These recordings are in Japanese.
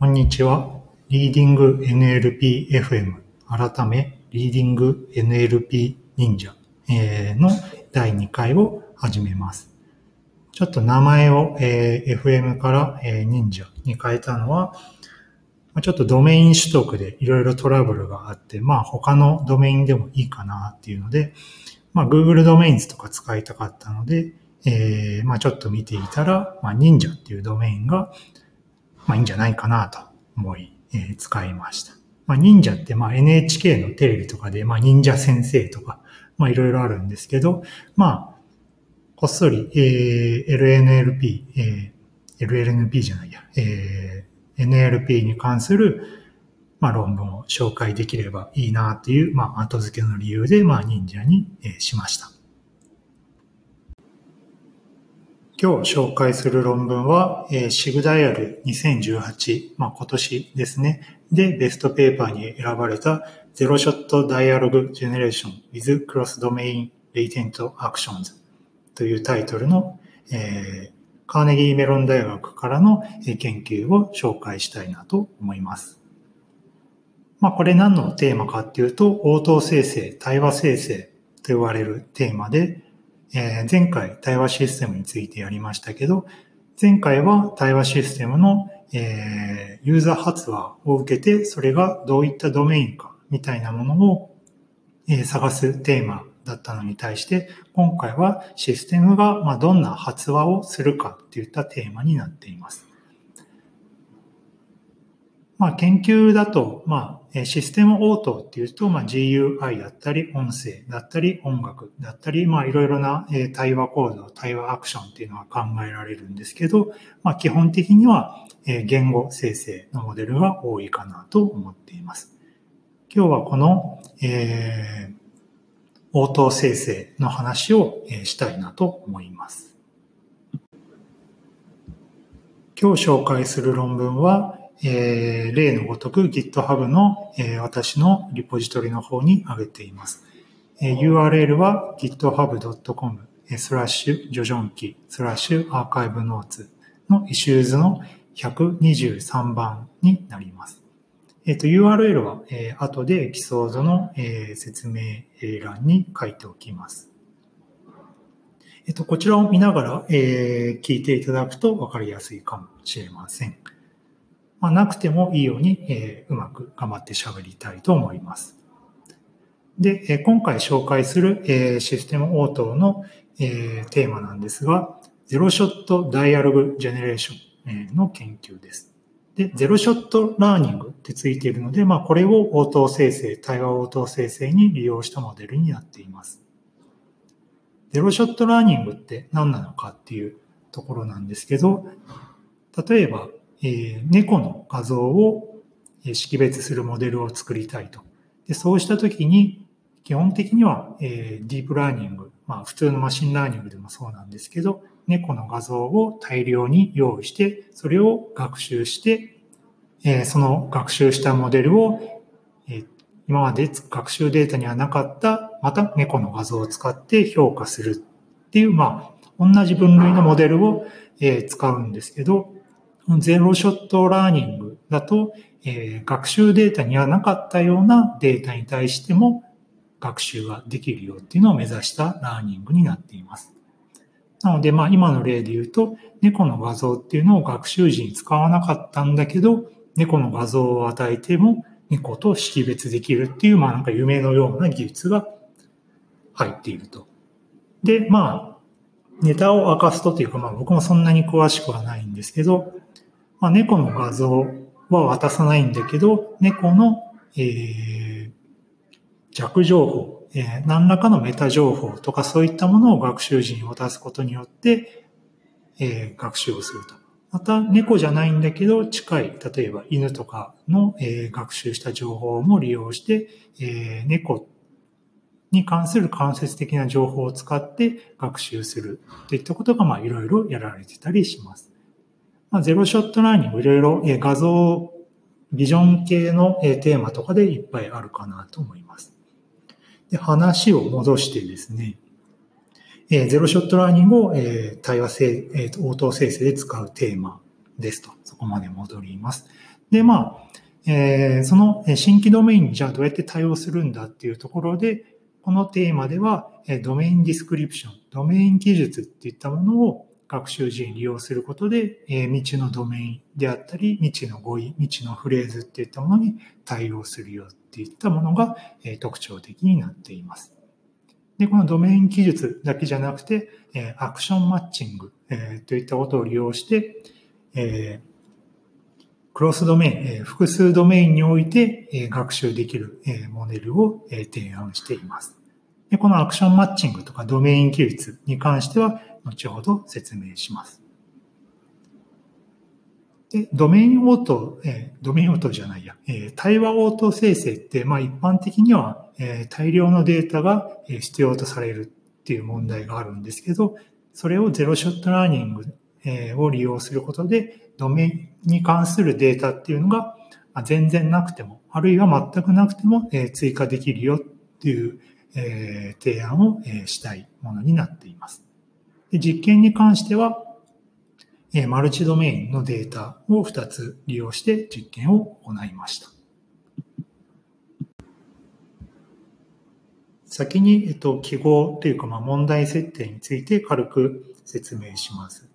こんにちは。リーディング NLPFM 改めリーディング NLP 忍者の第2回を始めます。ちょっと名前を FM から忍者に変えたのは、ちょっとドメイン取得でいろいろトラブルがあって、まあ他のドメインでもいいかなっていうので、まあ Google ドメインズとか使いたかったので、えー、まあちょっと見ていたら、まあ忍者っていうドメインが、まあいいんじゃないかなと思い、えー、使いました。まあ忍者ってまあ NHK のテレビとかで、まあ忍者先生とか、まあいろいろあるんですけど、まあ、こっそり、えー、LNLP、えー、LLNP じゃないや、えー、NLP に関する、まあ、論文を紹介できればいいなという、まあ、後付けの理由で、まあ、忍者に、え、しました。今日紹介する論文は、えー、シグダイアル2018、まあ、今年ですね。で、ベストペーパーに選ばれたゼロショットダイアログジェネレーション with Cross Domain Latent Actions というタイトルの、えー、カーネギーメロン大学からの研究を紹介したいなと思います。まあ、これ何のテーマかっていうと、応答生成、対話生成と言われるテーマで、えー、前回対話システムについてやりましたけど、前回は対話システムの、えー、ユーザー発話を受けて、それがどういったドメインかみたいなものを、えー、探すテーマだったのに対して、今回はシステムが、まあ、どんな発話をするかっていったテーマになっています。まあ、研究だと、まあ、システム応答っていうと、まあ、GUI だったり、音声だったり、音楽だったり、まあ、いろいろな対話コード、対話アクションっていうのは考えられるんですけど、まあ、基本的には言語生成のモデルが多いかなと思っています。今日はこの、えー、応答生成の話をしたいなと思います。今日紹介する論文は、えー、例のごとく GitHub の、えー、私のリポジトリの方に上げています。えー、URL は github.com スラッシュ jojonki スラッシュ arXivNotes の issues の123番になります。えっ、ー、と、URL は、えー、後でエピソードの、えー、説明欄に書いておきます。えっ、と、こちらを見ながら、えー、聞いていただくと分かりやすいかもしれません。まあ、なくてもいいように、えー、うまく頑張って喋りたいと思います。で、えー、今回紹介する、えー、システム応答の、えー、テーマなんですが、ゼロショットダイアログジェネレーション、え、の研究です。で、ゼロショットラーニングってついているので、まあ、これを応答生成、対話応答生成に利用したモデルになっています。zero-shot learning って何なのかっていうところなんですけど、例えば、え、猫の画像を識別するモデルを作りたいと。でそうしたときに、基本的には、え、ディープラーニング、まあ普通の machine learning でもそうなんですけど、猫の画像を大量に用意して、それを学習して、え、その学習したモデルを、え、今まで学習データにはなかった、また猫の画像を使って評価するっていう、まあ、同じ分類のモデルを、え、使うんですけど、ゼロショットラーニングだと、えー、学習データにはなかったようなデータに対しても学習ができるよっていうのを目指したラーニングになっています。なので、まあ今の例で言うと、猫の画像っていうのを学習時に使わなかったんだけど、猫の画像を与えても猫と識別できるっていう、まあなんか夢のような技術が入っていると。で、まあ、ネタを明かすとというか、まあ僕もそんなに詳しくはないんですけど、まあ、猫の画像は渡さないんだけど、猫の、えー、弱情報、えー、何らかのメタ情報とかそういったものを学習時に渡すことによって、えー、学習をすると。また、猫じゃないんだけど、近い、例えば犬とかの、えー、学習した情報も利用して、えー、猫に関する間接的な情報を使って学習するといったことが、まあ、いろいろやられてたりします。まあ、ゼロショットラーニングいろいろ画像、ビジョン系のテーマとかでいっぱいあるかなと思います。で話を戻してですね、えゼロショットラーニングをえ対話性、応答生成で使うテーマですと。そこまで戻ります。で、まあ、えー、その新規ドメインにじゃあどうやって対応するんだっていうところで、このテーマでは、ドメインディスクリプション、ドメイン記述っていったものを学習時に利用することで、未知のドメインであったり、未知の語彙、未知のフレーズっていったものに対応するよっていったものが特徴的になっています。で、このドメイン記述だけじゃなくて、えアクションマッチングえといったことを利用して、えクロスドメイン、え複数ドメインにおいてえ学習できるえモデルをえ提案しています。でこのアクションマッチングとかドメイン記述に関しては、後ほど説明します。で、ドメイン応答、え、ドメイン応答じゃないや、え、対話応答生成って、まあ一般的には、え、大量のデータが必要とされるっていう問題があるんですけど、それをゼロショットラーニング、え、を利用することで、ドメインに関するデータっていうのが、全然なくても、あるいは全くなくても、え、追加できるよっていう、えー、提案を、えー、したいものになっています。実験に関しては、えマルチドメインのデータを2つ利用して実験を行いました。先に、えっと、記号というか、まあ、問題設定について軽く説明します。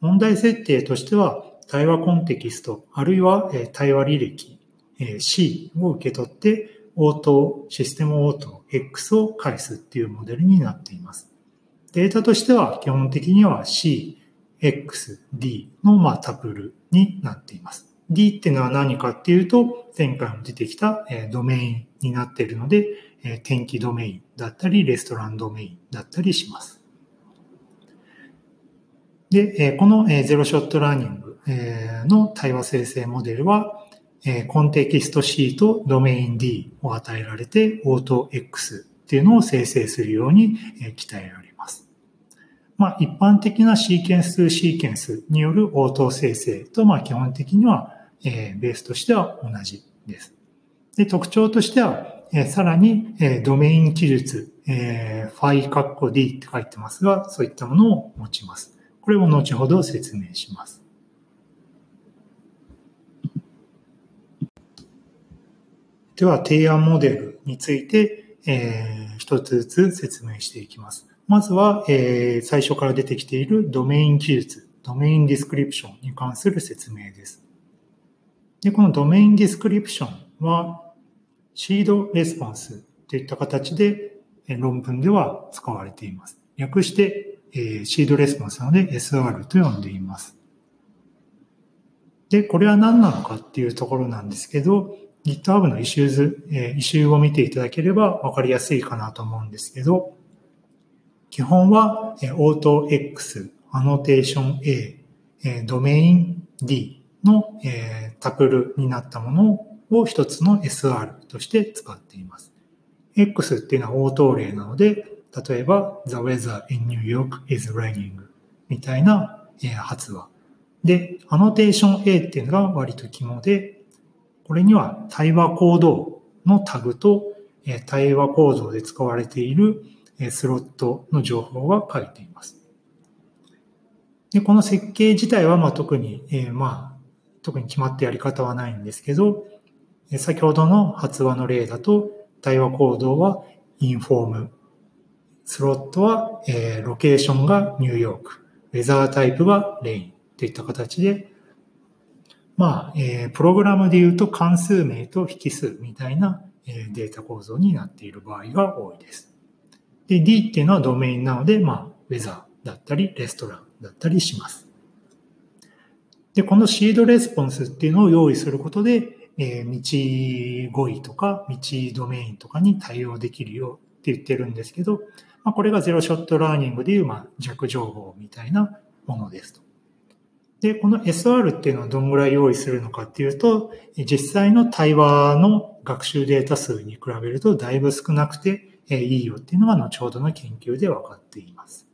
問題設定としては、対話コンテキスト、あるいは、対話履歴、C を受け取って、応答、システム応答 X を返すっていうモデルになっています。データとしては基本的には C、X、D のまあタプルになっています。D っていうのは何かっていうと、前回も出てきたドメインになっているので、天気ドメインだったり、レストランドメインだったりします。で、このゼロショットラーニングの対話生成モデルは、コンテキスト C とドメイン D を与えられて、オート X っていうのを生成するように鍛えられまあ、一般的なシーケンスシーケンスによる応答生成と、まあ、基本的には、え、ベースとしては同じです。で、特徴としては、え、さらに、え、ドメイン記述、えー、ファイカッコ D って書いてますが、そういったものを持ちます。これを後ほど説明します。では、提案モデルについて、えー、一つずつ説明していきます。まずは、えー、最初から出てきているドメイン記述、ドメインディスクリプションに関する説明です。で、この domain description は、 seed response といった形で論文では使われています。略して、えー、 seed response なので SR と呼んでいます。で、これは何なのかっていうところなんですけど、GitHub の issues、えー、 issue を見ていただければわかりやすいかなと思うんですけど、基本は、オート X、アノテーション A、ドメイン D のえタプルになったものを一つの SR として使っています。X っていうのは応答例なので、例えば The weather in New York is raining みたいなえ発話。で、アノテーション A っていうのが割と肝で、これには対話行動のタグと対話構造で使われているスロットの情報が書いています。で、この設計自体はまあ特に、えー、まあ、特に決まったやり方はないんですけど、先ほどの発話の例だと、対話行動はインフォーム、スロットは、えー、ロケーションがニューヨーク、ウェザータイプはレイン。といった形で、まあ、えー、プログラムで言うと関数名と引数みたいな、えー、データ構造になっている場合が多いです。で、D っていうのはドメインなので、まあ、ウェザーだったり、レストランだったりします。で、このシードレスポンスっていうのを用意することで、えー、道語彙とか道ドメインとかに対応できるよって言ってるんですけど、まあ、これがゼロショットラーニングでいう、まあ、弱情報みたいなものですと。で、この SR っていうのはどんぐらい用意するのかっていうと、実際の対話の学習データ数に比べるとだいぶ少なくて、いいよっていうのが後ほどの研究で分かっています。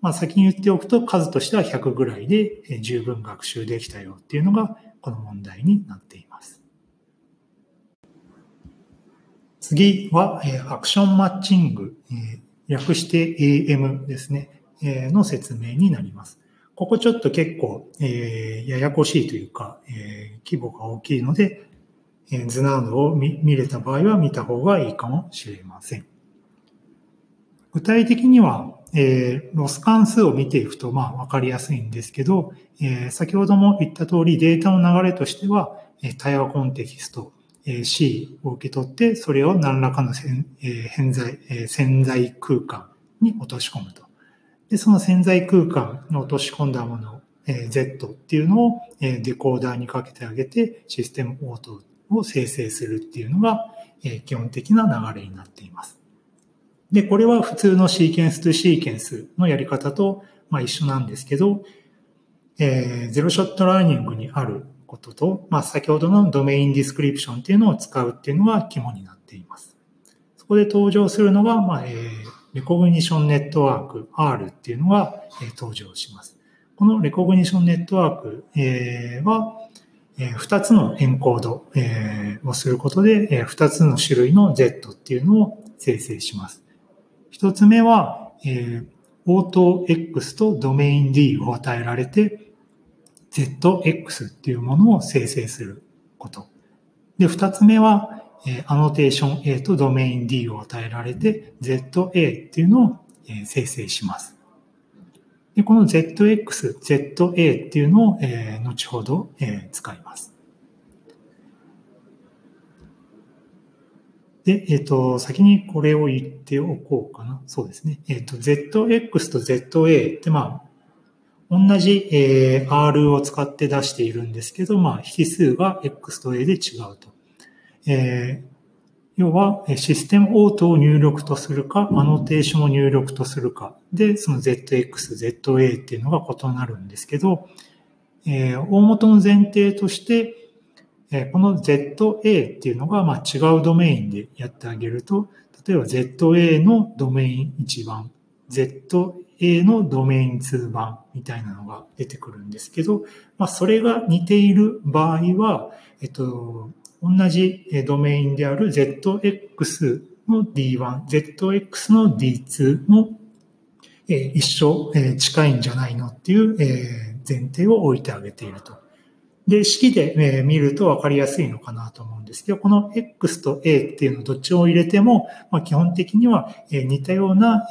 まあ先に言っておくと数としては100ぐらいで十分学習できたよっていうのがこの問題になっています。次はアクションマッチング、略して AM ですね、の説明になります。ここちょっと結構、えー、ややこしいというか、えー、規模が大きいので、えー、図などを見見れた場合は見た方がいいかもしれません。具体的には、えー、ロス関数を見ていくと、まあ、わかりやすいんですけど、えー、先ほども言った通り、データの流れとしては、えー、対話コンテキスト、えー、C を受け取って、それを何らかの潜,、えー、潜在、えー、潜在空間に落とし込むと。で、その潜在空間の落とし込んだもの、えー、Z っていうのを、えー、デコーダーにかけてあげて、システムオートを生成するっていうのが、えー、基本的な流れになっています。で、これは普通のシーケンスとシーケンスのやり方と、まあ、一緒なんですけど、えー、ゼロショットラーニングにあることと、まあ、先ほどのドメインディスクリプションっていうのを使うっていうのが肝になっています。そこで登場するのが、まあ、えー、レコグニションネットワーク R っていうのが、え、登場します。このレコグニションネットワーク、え、は、え、2つのエンコード、え、をすることで、え、2つの種類の Z っていうのを生成します。一つ目は、え、オート X とドメイン D を与えられて、ZX っていうものを生成すること。で、二つ目は、え、アノテーション A とドメイン D を与えられて、ZA っていうのを、え、生成します。で、この ZX、ZA っていうのを、え、後ほど、え、使います。で、えっ、ー、と、先にこれを言っておこうかな。そうですね。えっ、ー、と、ZX と ZA って、まあ、同じ、えー、R を使って出しているんですけど、まあ、引数が X と A で違うと。えー、要は、システムオートを入力とするか、アノテーションを入力とするか。で、その ZX、ZA っていうのが異なるんですけど、えー、大元の前提として、えこの ZA っていうのが、まあ、違うドメインでやってあげると、例えば ZA のドメイン1番、ZA A のドメイン2番みたいなのが出てくるんですけど、まあ、それが似ている場合は、えっと、同じドメインである ZX の D1、ZX の D2 も、えー、一緒、えー、近いんじゃないのっていう、えー、前提を置いてあげていると。で、式でえ見ると分かりやすいのかなと思うんですけど、この X と A っていうのどっちを入れても、まあ、基本的にはえ似たような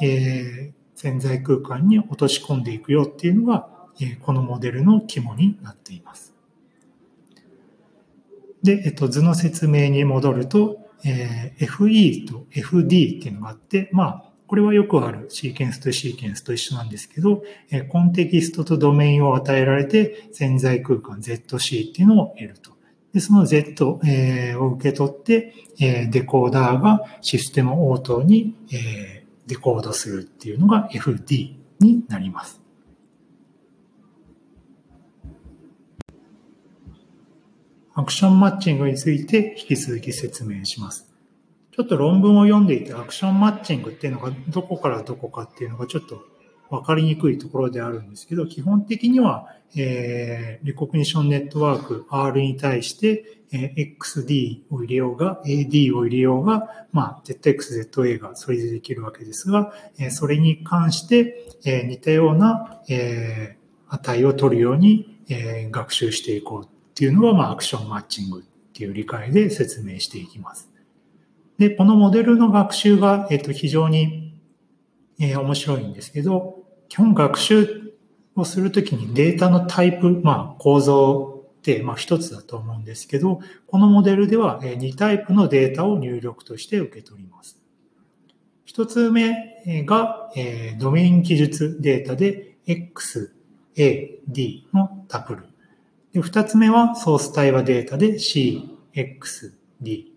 潜在空間に落とし込んでいくよっていうのが、えこのモデルの肝になっています。で、えっと、図の説明に戻ると、え FE と FD っていうのがあって、まあ、これはよくあるシーケンスとシーケンスと一緒なんですけど、えコンテキストとドメインを与えられて潜在空間 ZC っていうのを得ると。で、その Z を受け取って、デコーダーがシステム応答にデコードするっていうのが FD になります。アクションマッチングについて引き続き説明します。ちょっと論文を読んでいてアクションマッチングっていうのがどこからどこかっていうのがちょっと分かりにくいところであるんですけど、基本的には、えー、レコグニションネットワーク R に対して、えー、XD を入れようが、AD を入れようが、まあ、ZX、ZA がそれでできるわけですが、えー、それに関して、えー、似たような、えー、値を取るように、えー、学習していこうっていうのが、まあ、アクションマッチングっていう理解で説明していきます。で、このモデルの学習が、えっと、非常に、えー、面白いんですけど、基本学習をするときにデータのタイプ、まあ、構造って、まあ、一つだと思うんですけど、このモデルでは2タイプのデータを入力として受け取ります。一つ目が、えドメイン記述データで X、A、D のタプル。で二つ目はソース対話データで C、X、D。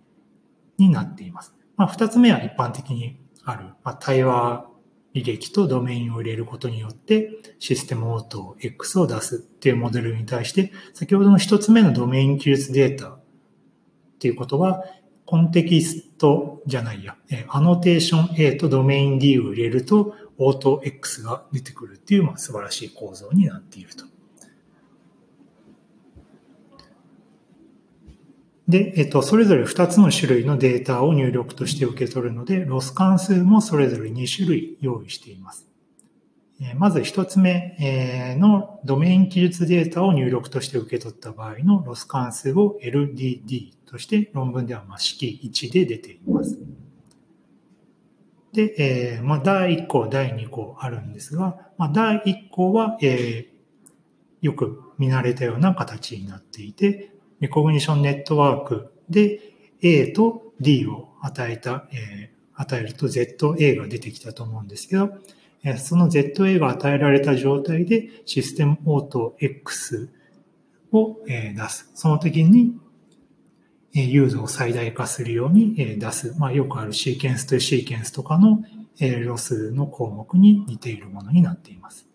になっています。まあ、二つ目は一般的にある、まあ、対話履歴とドメインを入れることによってシステムオート X を出すっていうモデルに対して、先ほどの一つ目のドメイン記述データっていうことは、コンテキストじゃないや、アノテーション A とドメイン D を入れると、オート X が出てくるっていう、まあ、素晴らしい構造になっていると。で、えっと、それぞれ2つの種類のデータを入力として受け取るので、ロス関数もそれぞれ2種類用意しています。まず一つ目のドメイン記述データを入力として受け取った場合のロス関数を LDD として論文では式1で出ています。で、えまあ、第1項、第2項あるんですが、まあ、第1項は、え、よく見慣れたような形になっていて、 recognition network で A と D を与えた、えー、与えると ZA が出てきたと思うんですけど、その ZA が与えられた状態でシステムオート X を出す。その時に尤度を最大化するように出す。まあ、よくある sequence to sequence とかのロスの項目に似ているものになっています。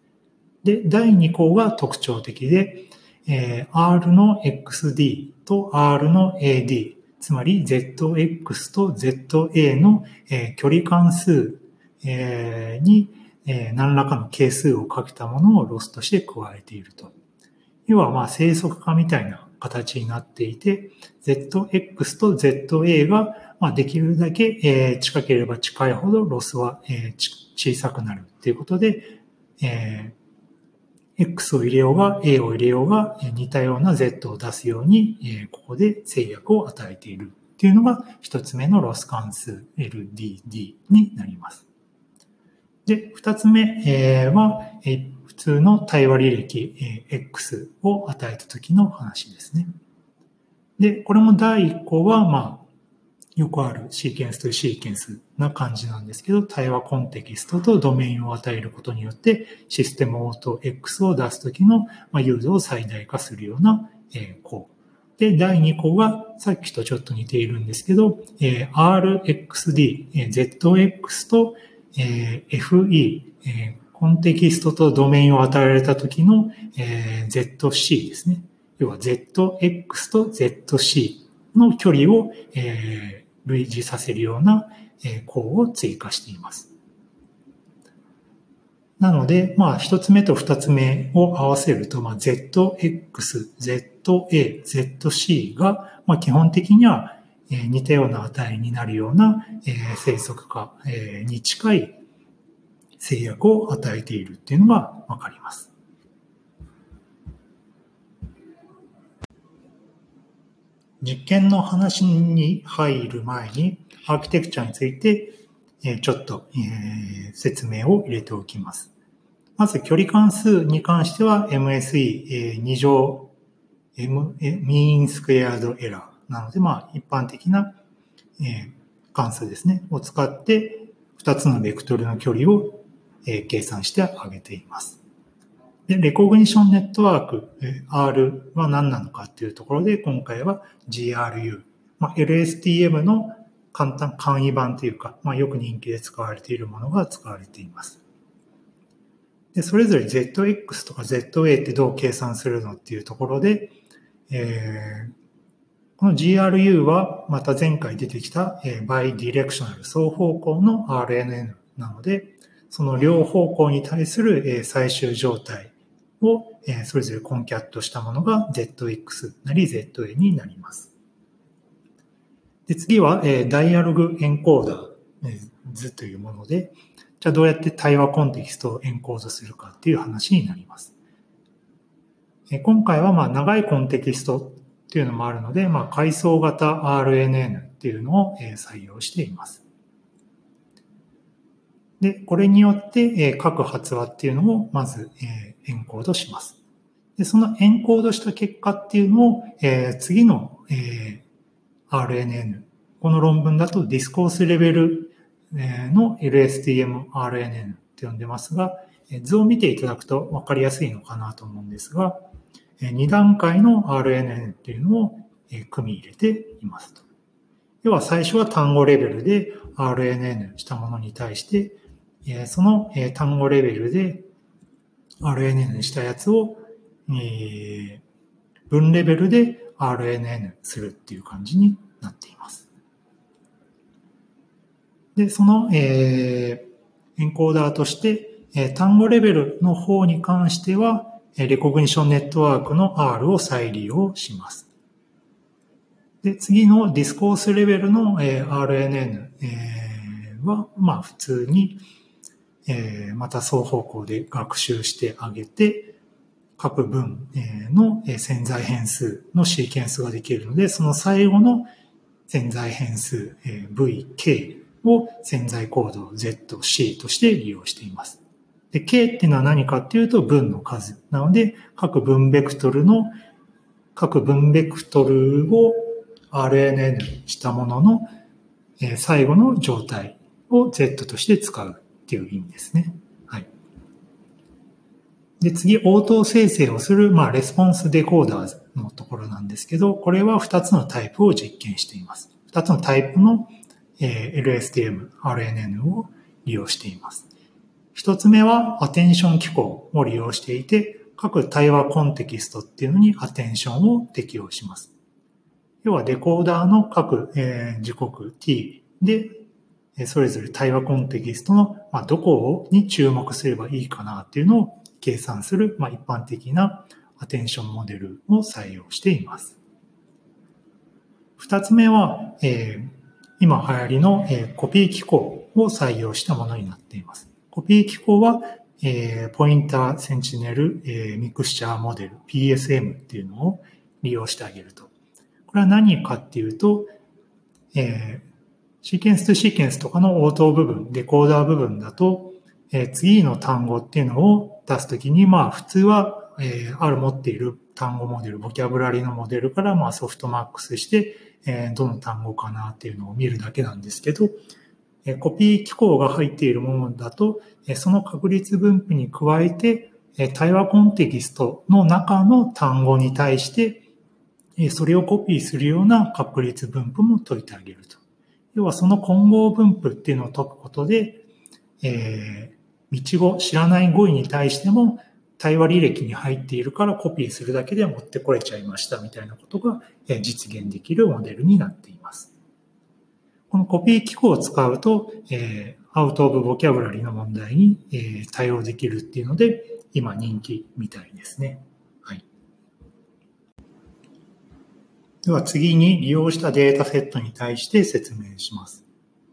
で、第2項が特徴的で、えー R の XD と R の AD、つまり ZX と ZA の距離関数にえー、何らかの係数をかけたものをロスとして加えていると。要は、まあ、正則化みたいな形になっていて、ZX と ZA が、まあ、できるだけ、えー、近ければ近いほどロスは、えー、小さくなるっていうことで、えー、X を入れようが A を入れようが似たような Z を出すように、ここで制約を与えているっていうのが一つ目のロス関数 LDD になります。で、二つ目は、普通の対話履歴 X を与えた時の話ですね。で、これも第一項は、まあ、よくある sequence to sequence な感じなんですけど、対話コンテキストとドメインを与えることによって、システム応答 X を出すときの、まあ、尤度を最大化するような、え項。で、第2項は、さっきとちょっと似ているんですけど、え RXD、え ZX とえー、FE、えー、コンテキストとドメインを与えられた時の、えー、ZC ですね。要は ZX と ZC の距離を、えー、類似させるような、項を追加しています。なので、まあ、一つ目と二つ目を合わせると、まあ、ZX、ZA、ZC が、まあ、基本的には似たような値になるような、生息化、に近い制約を与えているっていうのがわかります。実験の話に入る前に、アーキテクチャについて、えちょっと、え説明を入れておきます。まず、距離関数に関しては MSE2 乗 M、mean squared error なので、まあ、一般的な、え、関数ですね、を使って、二つのベクトルの距離を、え、計算してあげています。で、レコグニションネットワーク、R は何なのかっていうところで、今回は GRU、まあ、LSTM の簡単、簡易版というか、まあ、よく人気で使われているものが使われています。で、それぞれ ZX とか ZA ってどう計算するのっていうところで、えー、この GRU はまた前回出てきた、えー、バイディレクショナル双方向の RNN なので、その両方向に対する、えー、最終状態を、え、それぞれコンキャットしたものが ZX なり ZA になります。で次は、え、ダイアログエンコーダー、え、図というもので、じゃあどうやって対話コンテキストをエンコードするかっていう話になります。え今回はまあ長いコンテキストっていうのもあるので、まあ、階層型 RNN っていうのを採用しています。で、これによって各発話っていうのをまずエンコードします。で、そのエンコードした結果っていうのをえ次のえ RNN、この論文だとディスコースレベルの LSTMRNN って呼んでますが、図を見ていただくと分かりやすいのかなと思うんですが、2段階の RNN っていうのを組み入れていますと。要は最初は単語レベルで RNN したものに対して、その単語レベルで RNN したやつを文レベルで RNN するっていう感じになっています。で、その、えー、エンコーダーとして、単語レベルの方に関しては、レコグニションネットワークの R を再利用します。で、次のディスコースレベルの RNN は、まあ普通にえー、また双方向で学習してあげて、各文の潜在変数のシーケンスができるので、その最後の潜在変数 v, k を潜在コード z, c として利用しています。で、k っていうのは何かっていうと文の数。なので、各文ベクトルの、各文ベクトルを RNN したものの、え最後の状態を Z として使うっていう意味ですね。はい。で、次、応答生成をする、まあ、レスポンスデコーダーのところなんですけど、これは2つのタイプを実験しています。2つのタイプの、え LSTM、RNN を利用しています。1つ目は、アテンション機構を利用していて、各対話コンテキストっていうのにアテンションを適用します。要はデコーダーの各、えー、時刻 t で、それぞれ対話コンテキストの、ま、どこに注目すればいいかなっていうのを計算する、ま、一般的なアテンションモデルを採用しています。二つ目は、えー、今流行りの、えー、コピー機構を採用したものになっています。コピー機構は、えー、ポインターセンチネル、えー、ミクスチャーモデル PSM っていうのを利用してあげると。これは何かっていうと、えー、シーケンスとシーケンスとかの応答部分、デコーダー部分だと、えー、次の単語っていうのを出すときに、まあ普通は、えー、ある持っている単語モデル、ボキャブラリのモデルからまあソフトマックスして、えー、どの単語かなっていうのを見るだけなんですけど、え、コピー機構が入っているものだと、え、その確率分布に加えて、え、対話コンテキストの中の単語に対して、それをコピーするような確率分布も解いてあげると。要はその混合分布っていうのを解くことで、えー、道語、知らない語彙に対しても対話履歴に入っているからコピーするだけで持ってこれちゃいましたみたいなことが実現できるモデルになっています。このコピー機構を使うと、えー、アウトオブボキャブラリーの問題に、えー、対応できるっていうので、今人気みたいですね。では次に利用したデータセットに対して説明します。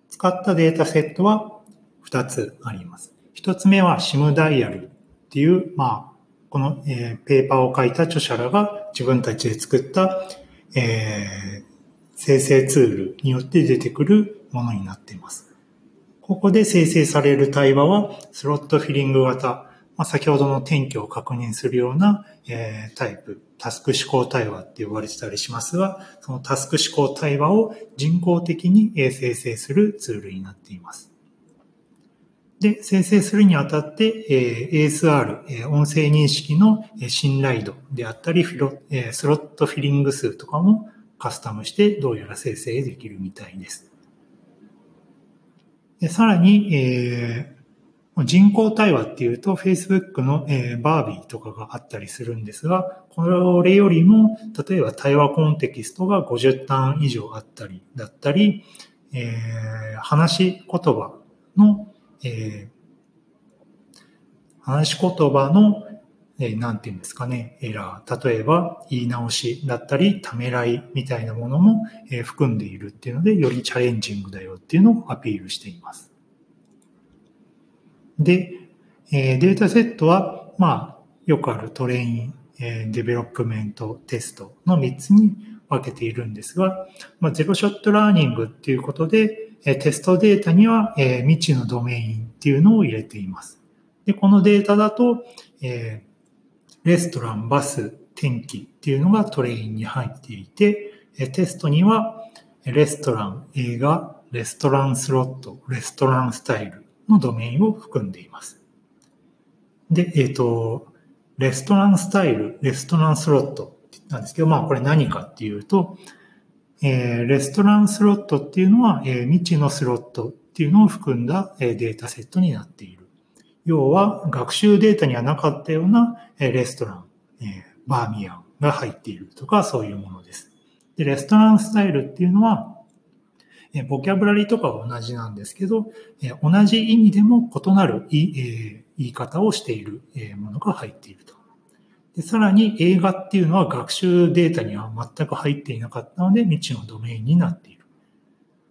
使ったデータセットは2つあります。1つ目は SIM ダイヤルっていう、まあ、この、えー、ペーパーを書いた著者らが自分たちで作った、えー、生成ツールによって出てくるものになっています。ここで生成される対話はスロットフィリング型まあ、先ほどの転居を確認するような、えー、タイプ、タスク思考対話って呼ばれてたりしますが、そのタスク思考対話を人工的に生成するツールになっています。で、生成するにあたって、えー、ASR、えー、音声認識の信頼度であったり、フロえ、スロットフィリング数とかもカスタムしてどうやら生成できるみたいです。でさらに、えー、人工対話っていうと Facebook の、えー、バービーとかがあったりするんですが、これよりも、例えば対話コンテキストが50単以上あったりだったり、えー、話し言葉の、えー、話し言葉の、えー、なんていうんですかね、エラー。例えば、言い直しだったり、ためらいみたいなものも、えー、含んでいるっていうので、より challenging だよっていうのをアピールしています。で、えー、データセットは、まあ、よくある train、え、 development、test の3つに分けているんですが、まあ、 zero-shot learning っていうことで、え、テストデータには、え、未知のドメインっていうのを入れています。で、このデータだと、えー、レストラン、バス、天気っていうのがトレインに入っていて、テストにはレストラン、映画、レストランスロット、レストランスタイル、のドメインを含んでいます。で、えっ、ー、と、レストランスタイル、レストランスロットなんですけど、まあこれ何かっていうと、えー、レストランスロットっていうのは、えー、未知のスロットっていうのを含んだ、えー、データセットになっている。要は、学習データにはなかったような、えー、レストラン、えー、バーミヤンが入っているとか、そういうものです。で、レストランスタイルっていうのは、えボキャブラリーとかは同じなんですけど、え同じ意味でも異なる言い,、え言い方をしている、ものが入っていると。でさらに映画っていうのは学習データには全く入っていなかったので未知のドメインになっている。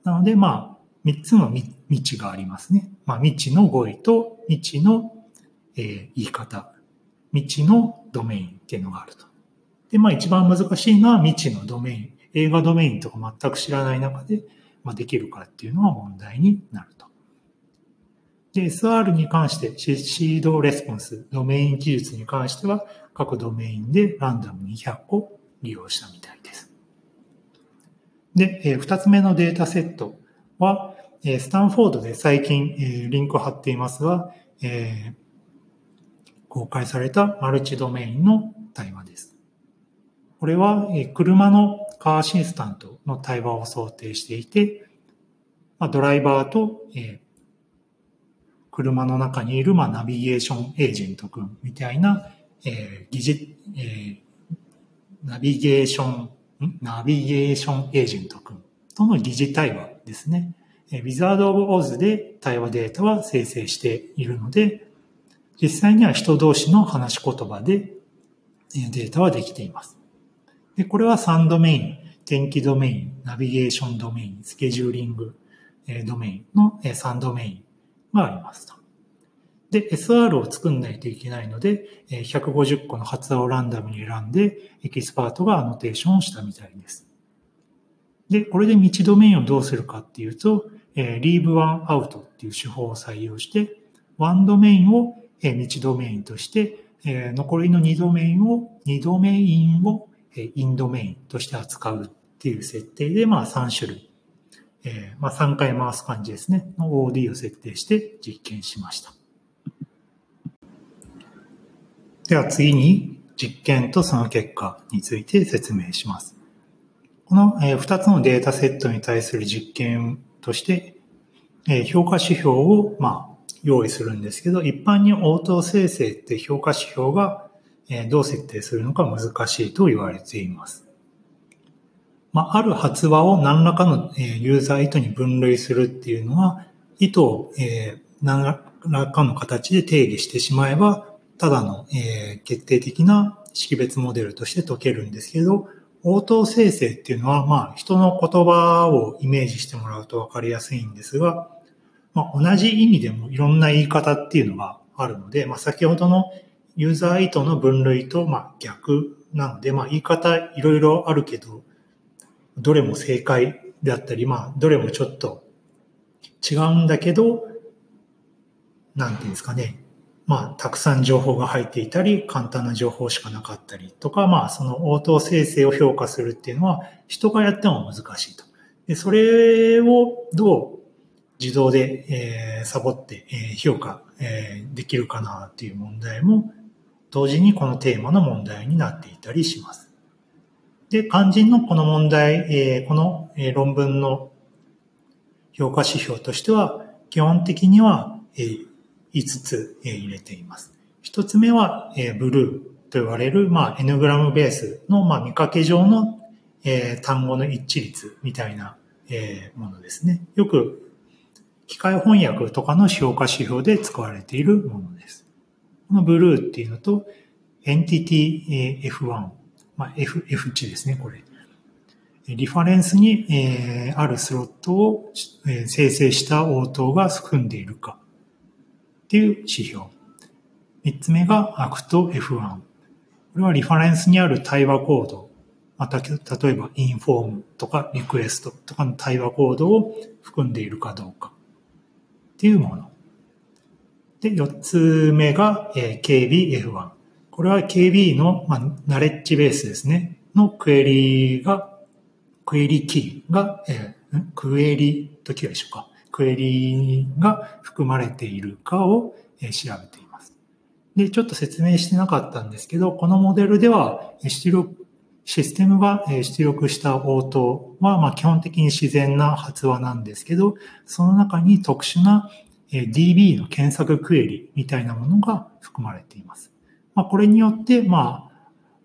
なので、まあ、3つの未知がありますね。まあ、未知の語彙と未知の、え、言い方、未知のドメインっていうのがあると。で、まあ一番難しいのは未知のドメイン。映画ドメインとか全く知らない中で、まあ、できるかっていうのは問題になると。で、SR に関して、シードレスポンス、ドメイン技術に関しては、各ドメインでランダムに100個利用したみたいです。で、え二つ目のデータセットは、スタンフォードで最近、リンクを貼っていますが、公開されたマルチドメインの対話です。これは、車のカーアシスタントの対話を想定していて、ドライバーと、車の中にいる、まあナビゲーションエージェント君みたいな、えー、技えー、ナビゲーション、ナビゲーションエージェント君との疑似対話ですね。 Wizard of Oz で対話データは生成しているので、実際には人同士の話し言葉でデータはできています。で、これは3ドメイン、天気ドメイン、ナビゲーションドメイン、スケジューリングドメインの3ドメインがありますと。で、SR を作んないといけないので、150個の発話をランダムに選んで、エキスパートがアノテーションをしたみたいです。で、これで道ドメインをどうするかっていうと、leave one out っていう手法を採用して、1ドメインを道ドメインとして、残りの2ドメインを、2ドメインをインドメインとして扱うっていう設定で、まあ3種類、えまあ3回回す感じですね、の OD を設定して実験しました。では次に実験とその結果について説明します。この2つのデータセットに対する実験として、評価指標をまあ用意するんですけど、一般に応答生成って評価指標がどう設定するのか難しいと言われています。まあ、ある発話を何らかのユーザー意図に分類するっていうのは、意図を何らかの形で定義してしまえば、ただの、え、決定的な識別モデルとして解けるんですけど、応答生成っていうのは、まあ、人の言葉をイメージしてもらうとわかりやすいんですが、まあ、同じ意味でもいろんな言い方っていうのがあるので、まあ、先ほどのユーザー意図の分類と、まあ、逆なので、まあ、言い方いろいろあるけど、どれも正解であったり、まあ、どれもちょっと違うんだけど、なんていうんですかね。まあ、たくさん情報が入っていたり、簡単な情報しかなかったりとか、まあ、その応答生成を評価するっていうのは、人がやっても難しいと。で、それをどう自動で、えー、サボって、えー、評価、えー、できるかなっていう問題も、同時にこのテーマの問題になっていたりします。で、肝心のこの問題、えー、この論文の評価指標としては、基本的には、えー、5つえ入れています。1つ目はえ、ブルーと言われる、まあ、N グラムベースの、まあ、見かけ上の、え単語の一致率みたいな、えものですね。よく機械翻訳とかの評価指標で使われているものです。このブルーっていうのと、エンティティ F1、まあ、F、F 値ですね、これ。リファレンスに、えあるスロットを、え生成した応答が含んでいるか。っていう指標。三つ目が Act F1。これはリファレンスにある対話コード。また、例えば inform とか request とかの対話コードを含んでいるかどうかっていうもの。で、四つ目が、え KBF1。これは KB の、まあ、ナレッジベースですね。のクエリが、クエリキーが、えー、クエリとキーでしょうか。クエリが含まれているかを調べています。で、ちょっと説明してなかったんですけど、このモデルでは出力、システムが出力した応答は、まあ、基本的に自然な発話なんですけど、その中に特殊な DB の検索クエリみたいなものが含まれています。まあ、これによって、ま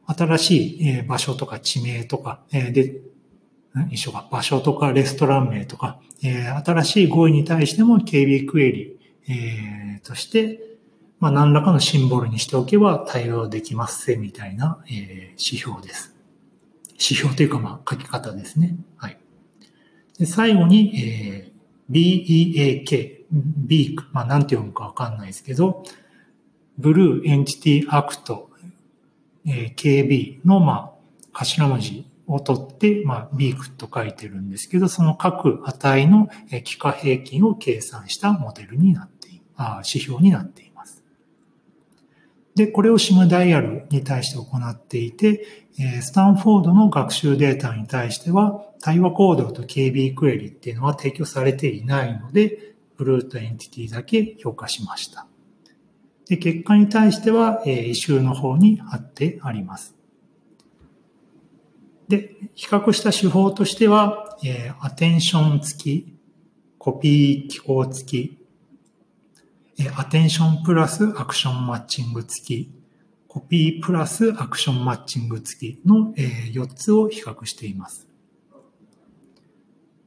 あ、新しい場所とか地名とかで一緒か、場所とかレストラン名とか、新しい語彙に対しても KB クエリ、えー、として、まあ、何らかのシンボルにしておけば対応できますぜ、みたいな、えー、指標です。指標というか、まあ、書き方ですね。はい。で最後に、えー、BEAK ビーク、まあなんて読むかわかんないですけど、 BLEU entity act、えー、KB のまあ頭文字を取って、まあ、ビークと書いてるんですけど、その各値の幾何平均を計算したモデルになっていあ指標になっています。で、これをシムダイヤルに対して行っていて、スタンフォードの学習データに対しては、対話コードと KB クエリっていうのは提供されていないので、ブルートエンティティだけ評価しました。で、結果に対しては、えー、異臭の方に貼ってあります。で、比較した手法としては、えー、アテンション付き、コピー機構付き、えー、アテンションプラスアクションマッチング付き、コピープラスアクションマッチング付きの、えー、4つを比較しています。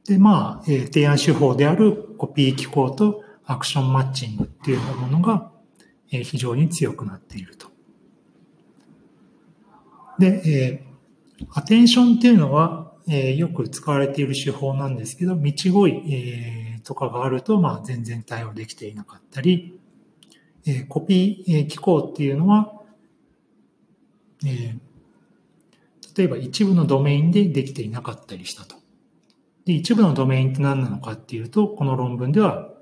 で、まあ、えー、提案手法であるコピー機構とアクションマッチングっていうものが、非常に強くなっていると。で、えー、アテンションっていうのは、えー、よく使われている手法なんですけど、道ごい、えー、とかがあると、まあ、全然対応できていなかったり、え、コピー、え、機構っていうのは、え、例えば一部のドメインでできていなかったりしたと。で、一部のドメインって何なのかっていうと、この論文では、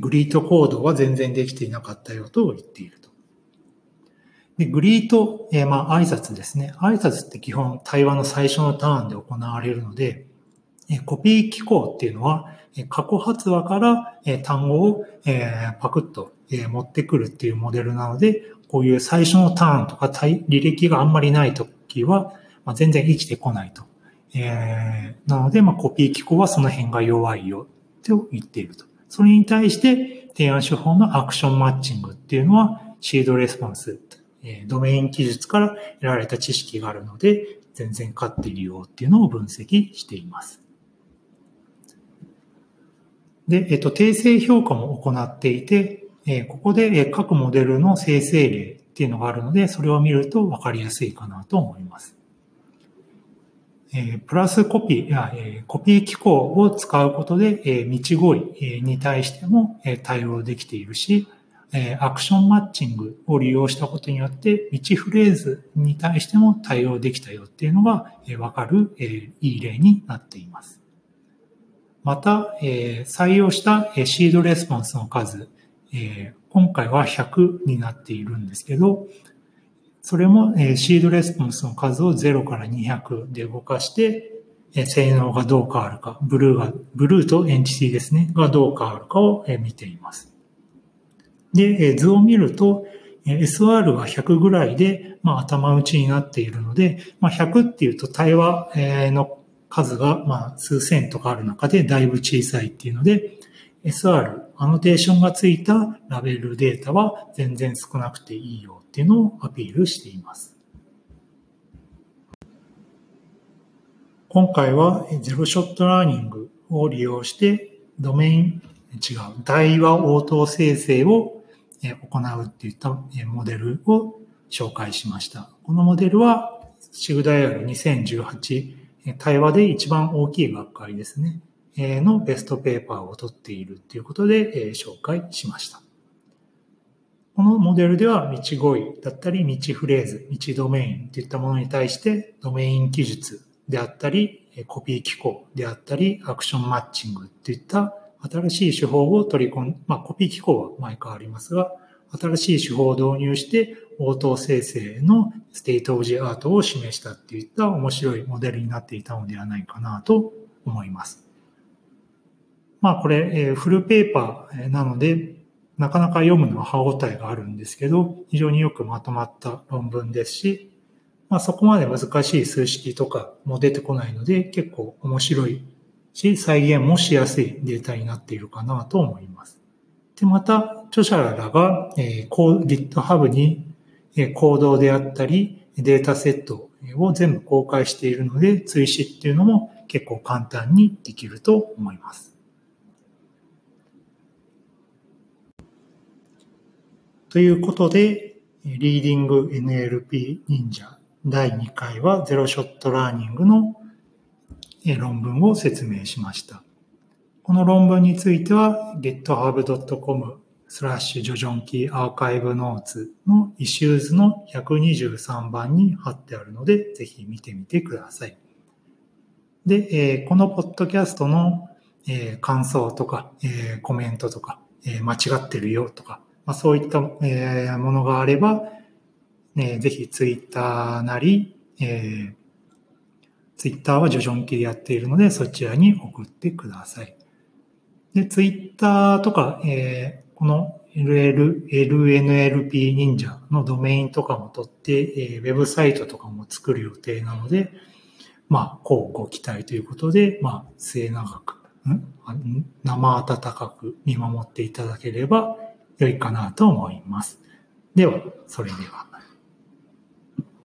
グリートコードは全然できていなかったよと言っていると。で、グリート、えー、まあ挨拶ですね。挨拶って基本対話の最初のターンで行われるので、えコピー機構っていうのは、え過去発話から、え単語を、えパクッと、え持ってくるっていうモデルなので、こういう最初のターンとか履歴があんまりないときは、まあ、全然生きてこないと。えー、なので、まあ、コピー機構はその辺が弱いよと言っていると。それに対して提案手法のアクションマッチングっていうのはシードレスポンス、ドメイン記述から得られた知識があるので全然勝っているよっていうのを分析しています。で、えっと、訂正評価も行っていて、ここで各モデルの生成例っていうのがあるので、それを見ると分かりやすいかなと思います。えプラスコピーや、えコピー機構を使うことで、え道語彙に対しても、え対応できているし、えアクションマッチングを利用したことによって、道フレーズに対しても対応できたよっていうのが、えわかる、えいい例になっています。また、え採用したシードレスポンスの数、え今回は100になっているんですけど、それも、えシードレスポンスの数を0から200で動かして、え性能がどう変わるか、ブルーが、ブルーとエンティティですね、がどう変わるかを、え見ています。で、え図を見ると、SR は100ぐらいで、まあ、頭打ちになっているので、まあ、100っていうと対話の数が、まあ、数千とかある中でだいぶ小さいっていうので、SR、アノテーションがついたラベルデータは全然少なくていいよていうのをアピールしています。今回はゼロショットラーニングを利用してドメイン、違う、対話応答生成を行うっていったモデルを紹介しました。このモデルはシグダイアル2018対話で一番大きい学会ですね。のベストペーパーを取っているということで紹介しました。このモデルでは、道語彙だったり、道フレーズ、道ドメインといったものに対して、ドメイン記述であったり、コピー機構であったり、アクションマッチングといった新しい手法を取り込ん、まあ、コピー機構は毎回ありますが、新しい手法を導入して、応答生成の state of the art を示したっていった面白いモデルになっていたのではないかなと思います。まあこれ、 full paper なので、なかなか読むのは歯応えがあるんですけど、非常によくまとまった論文ですし、まあそこまで難しい数式とかも出てこないので、結構面白いし、再現もしやすいデータになっているかなと思います。で、また、著者らが、えー、GitHub に、えー、コードであったり、データセットを全部公開しているので、追試っていうのも結構簡単にできると思います。ということで、リーディング NLP 忍者第2回は zero-shot learning の論文を説明しました。この論文については github.com スラッシュジョジョンキーアーカイブノーツのイシューズの123番に貼ってあるので、ぜひ見てみてください。で、このポッドキャストの、感想とか、コメントとか、間違ってるよとか、まあ、そういった、えものがあれば、ね、ぜひツイッターなり、えツイッターはジョジョンキでやっているので、そちらに送ってください。で、ツイッターとか、えこの LL、LNLP 忍者のドメインとかも取って、えー、ウェブサイトとかも作る予定なので、まあ、こうご期待ということで、まあ、末長く、ん？生温かく見守っていただければ良いかなと思います。では、それでは。